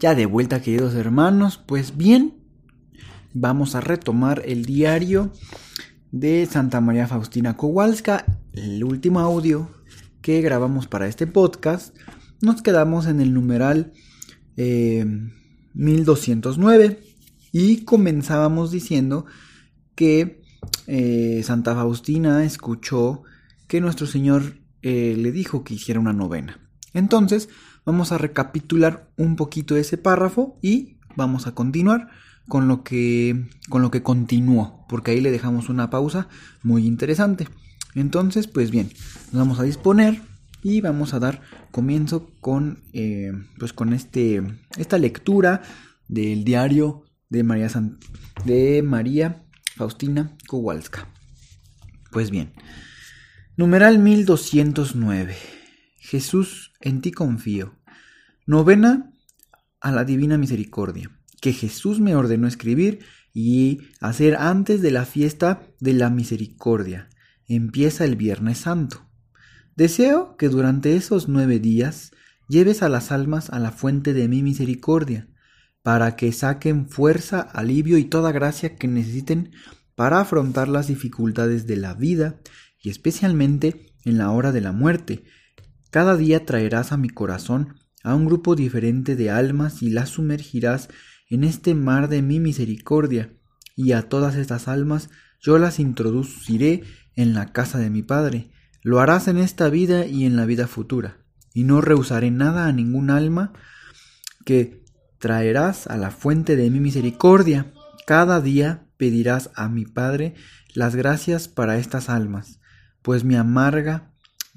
Ya de vuelta, queridos hermanos, pues bien, vamos a retomar el diario de Santa María Faustina Kowalska, el último audio que grabamos para este podcast. Nos quedamos en el numeral 1209 eh, y comenzábamos diciendo que eh, Santa Faustina escuchó que nuestro Señor eh, le dijo que hiciera una novena. Entonces, Vamos a recapitular un poquito ese párrafo y vamos a continuar con lo que con lo que continuó, porque ahí le dejamos una pausa muy interesante. Entonces, pues bien, nos vamos a disponer y vamos a dar comienzo con eh, pues con este esta lectura del diario de María de María Faustina Kowalska. Pues bien, numeral 1209. Jesús, en ti confío. Novena a la Divina Misericordia, que Jesús me ordenó escribir y hacer antes de la fiesta de la Misericordia. Empieza el Viernes Santo. Deseo que durante esos nueve días lleves a las almas a la fuente de mi misericordia, para que saquen fuerza, alivio y toda gracia que necesiten para afrontar las dificultades de la vida y especialmente en la hora de la muerte, cada día traerás a mi corazón a un grupo diferente de almas y las sumergirás en este mar de mi misericordia, y a todas estas almas yo las introduciré en la casa de mi Padre. Lo harás en esta vida y en la vida futura, y no rehusaré nada a ningún alma que traerás a la fuente de mi misericordia. Cada día pedirás a mi Padre las gracias para estas almas, pues mi amarga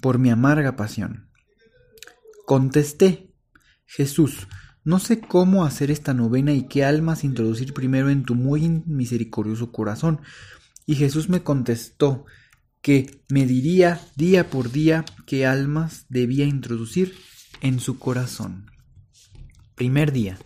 por mi amarga pasión. Contesté, Jesús, no sé cómo hacer esta novena y qué almas introducir primero en tu muy misericordioso corazón. Y Jesús me contestó que me diría día por día qué almas debía introducir en su corazón. Primer día.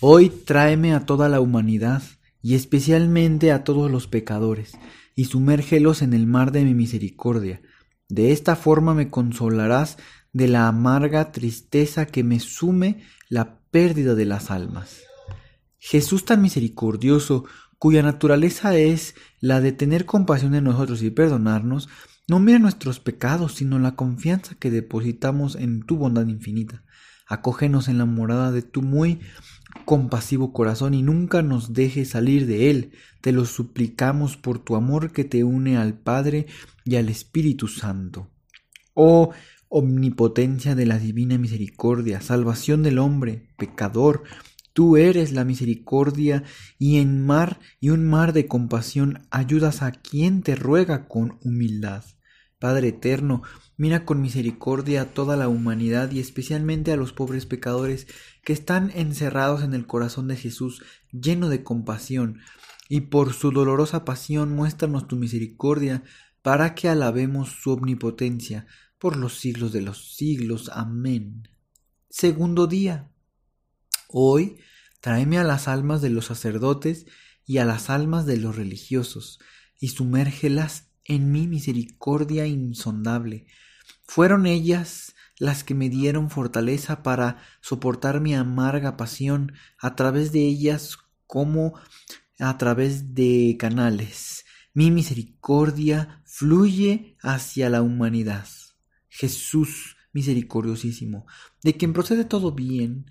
Hoy tráeme a toda la humanidad y especialmente a todos los pecadores, y sumérgelos en el mar de mi misericordia, de esta forma me consolarás de la amarga tristeza que me sume la pérdida de las almas. Jesús tan misericordioso, cuya naturaleza es la de tener compasión de nosotros y perdonarnos, no mira nuestros pecados, sino la confianza que depositamos en tu bondad infinita. Acógenos en la morada de tu muy compasivo corazón y nunca nos dejes salir de él. Te lo suplicamos por tu amor que te une al Padre y al Espíritu Santo. Oh omnipotencia de la divina misericordia, salvación del hombre, pecador, tú eres la misericordia y en mar y un mar de compasión ayudas a quien te ruega con humildad. Padre eterno, mira con misericordia a toda la humanidad y especialmente a los pobres pecadores que están encerrados en el corazón de Jesús, lleno de compasión, y por su dolorosa pasión muéstranos tu misericordia, para que alabemos su omnipotencia por los siglos de los siglos. Amén. Segundo día. Hoy tráeme a las almas de los sacerdotes y a las almas de los religiosos, y sumérgelas en mi misericordia insondable. Fueron ellas las que me dieron fortaleza para soportar mi amarga pasión, a través de ellas como a través de canales mi misericordia fluye hacia la humanidad. Jesús misericordiosísimo, de quien procede todo bien,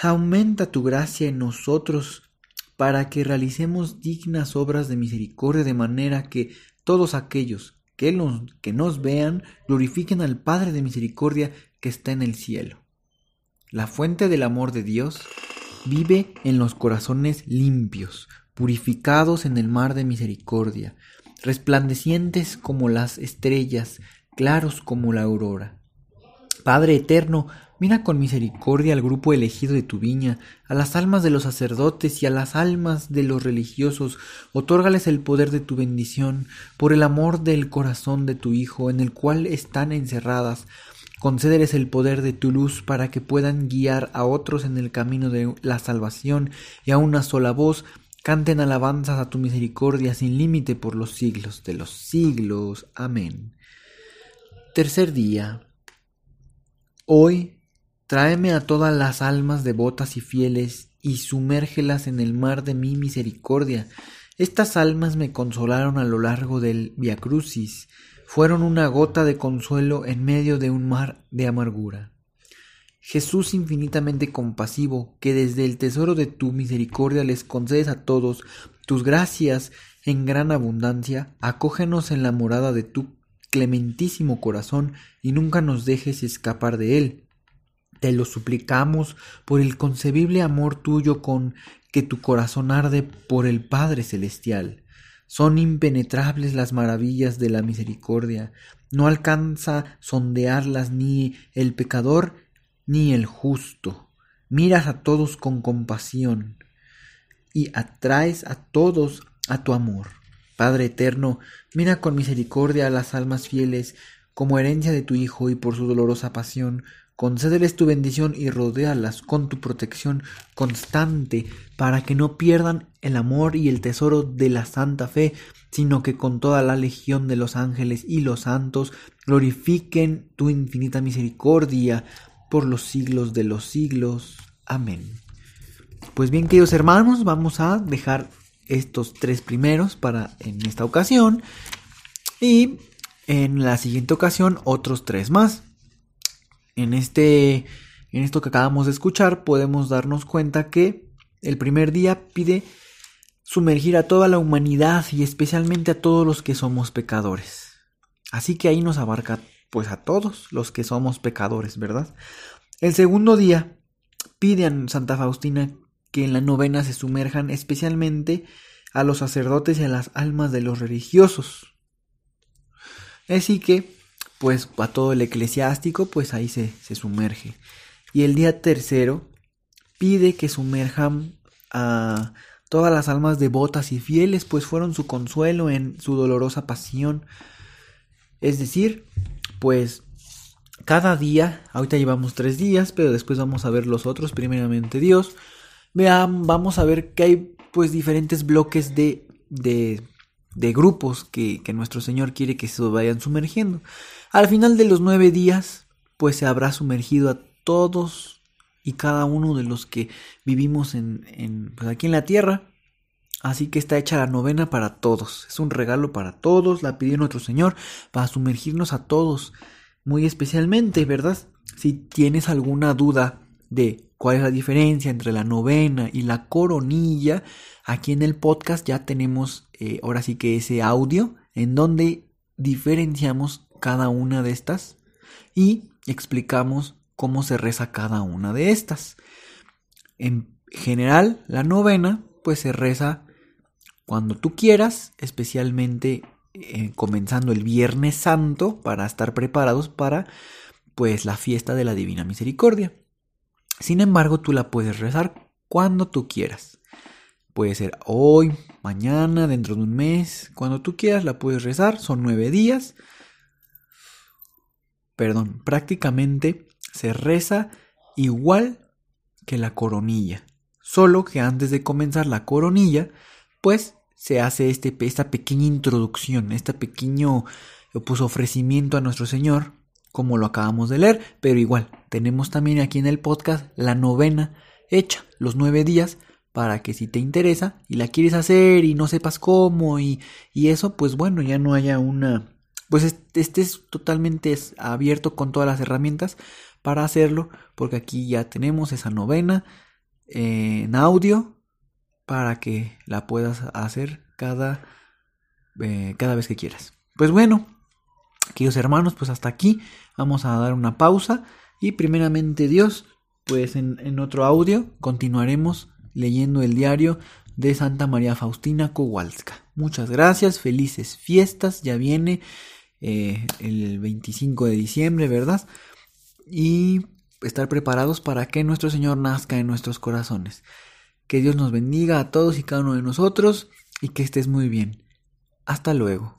aumenta tu gracia en nosotros para que realicemos dignas obras de misericordia de manera que todos aquellos que nos, que nos vean glorifiquen al Padre de misericordia que está en el cielo. La fuente del amor de Dios vive en los corazones limpios, purificados en el mar de misericordia, resplandecientes como las estrellas, claros como la aurora. Padre eterno, Mira con misericordia al grupo elegido de tu viña, a las almas de los sacerdotes y a las almas de los religiosos, otórgales el poder de tu bendición, por el amor del corazón de tu Hijo, en el cual están encerradas. Concédeles el poder de tu luz para que puedan guiar a otros en el camino de la salvación y a una sola voz canten alabanzas a tu misericordia sin límite por los siglos de los siglos. Amén. Tercer día. Hoy Tráeme a todas las almas devotas y fieles y sumérgelas en el mar de mi misericordia. Estas almas me consolaron a lo largo del Via Crucis, fueron una gota de consuelo en medio de un mar de amargura. Jesús infinitamente compasivo, que desde el tesoro de tu misericordia les concedes a todos tus gracias en gran abundancia, acógenos en la morada de tu clementísimo corazón y nunca nos dejes escapar de él. Te lo suplicamos por el concebible amor tuyo con que tu corazón arde por el Padre Celestial. Son impenetrables las maravillas de la misericordia. No alcanza sondearlas ni el pecador ni el justo. Miras a todos con compasión y atraes a todos a tu amor. Padre eterno, mira con misericordia a las almas fieles como herencia de tu Hijo y por su dolorosa pasión, concédeles tu bendición y rodéalas con tu protección constante para que no pierdan el amor y el tesoro de la santa fe, sino que con toda la legión de los ángeles y los santos glorifiquen tu infinita misericordia por los siglos de los siglos. Amén. Pues bien, queridos hermanos, vamos a dejar estos tres primeros para en esta ocasión y en la siguiente ocasión otros tres más. En este en esto que acabamos de escuchar podemos darnos cuenta que el primer día pide sumergir a toda la humanidad y especialmente a todos los que somos pecadores. Así que ahí nos abarca pues a todos los que somos pecadores, ¿verdad? El segundo día pide a Santa Faustina que en la novena se sumerjan especialmente a los sacerdotes y a las almas de los religiosos. Así que pues a todo el eclesiástico, pues ahí se, se sumerge. Y el día tercero pide que sumerjan a todas las almas devotas y fieles, pues fueron su consuelo en su dolorosa pasión. Es decir, pues cada día, ahorita llevamos tres días, pero después vamos a ver los otros, primeramente Dios. Vean, vamos a ver que hay pues diferentes bloques de, de, de grupos que, que nuestro Señor quiere que se vayan sumergiendo. Al final de los nueve días, pues se habrá sumergido a todos y cada uno de los que vivimos en, en pues aquí en la tierra. Así que está hecha la novena para todos. Es un regalo para todos. La pidió nuestro Señor para sumergirnos a todos. Muy especialmente, ¿verdad? Si tienes alguna duda de cuál es la diferencia entre la novena y la coronilla, aquí en el podcast ya tenemos eh, ahora sí que ese audio en donde diferenciamos cada una de estas y explicamos cómo se reza cada una de estas. En general, la novena pues se reza cuando tú quieras, especialmente eh, comenzando el Viernes Santo para estar preparados para pues la fiesta de la Divina Misericordia. Sin embargo, tú la puedes rezar cuando tú quieras. Puede ser hoy, mañana, dentro de un mes, cuando tú quieras la puedes rezar. Son nueve días perdón, prácticamente se reza igual que la coronilla. Solo que antes de comenzar la coronilla, pues se hace este, esta pequeña introducción, este pequeño pues, ofrecimiento a nuestro Señor, como lo acabamos de leer, pero igual, tenemos también aquí en el podcast la novena hecha, los nueve días, para que si te interesa y la quieres hacer y no sepas cómo y, y eso, pues bueno, ya no haya una pues estés totalmente abierto con todas las herramientas para hacerlo, porque aquí ya tenemos esa novena eh, en audio para que la puedas hacer cada, eh, cada vez que quieras. Pues bueno, queridos hermanos, pues hasta aquí vamos a dar una pausa y primeramente Dios, pues en, otro audio continuaremos leyendo el diario de Santa María Faustina Kowalska. Muchas gracias, felices fiestas, ya viene eh, el 25 de diciembre, ¿verdad? Y estar preparados para que nuestro Señor nazca en nuestros corazones. Que Dios nos bendiga a todos y cada uno de nosotros y que estés muy bien. Hasta luego.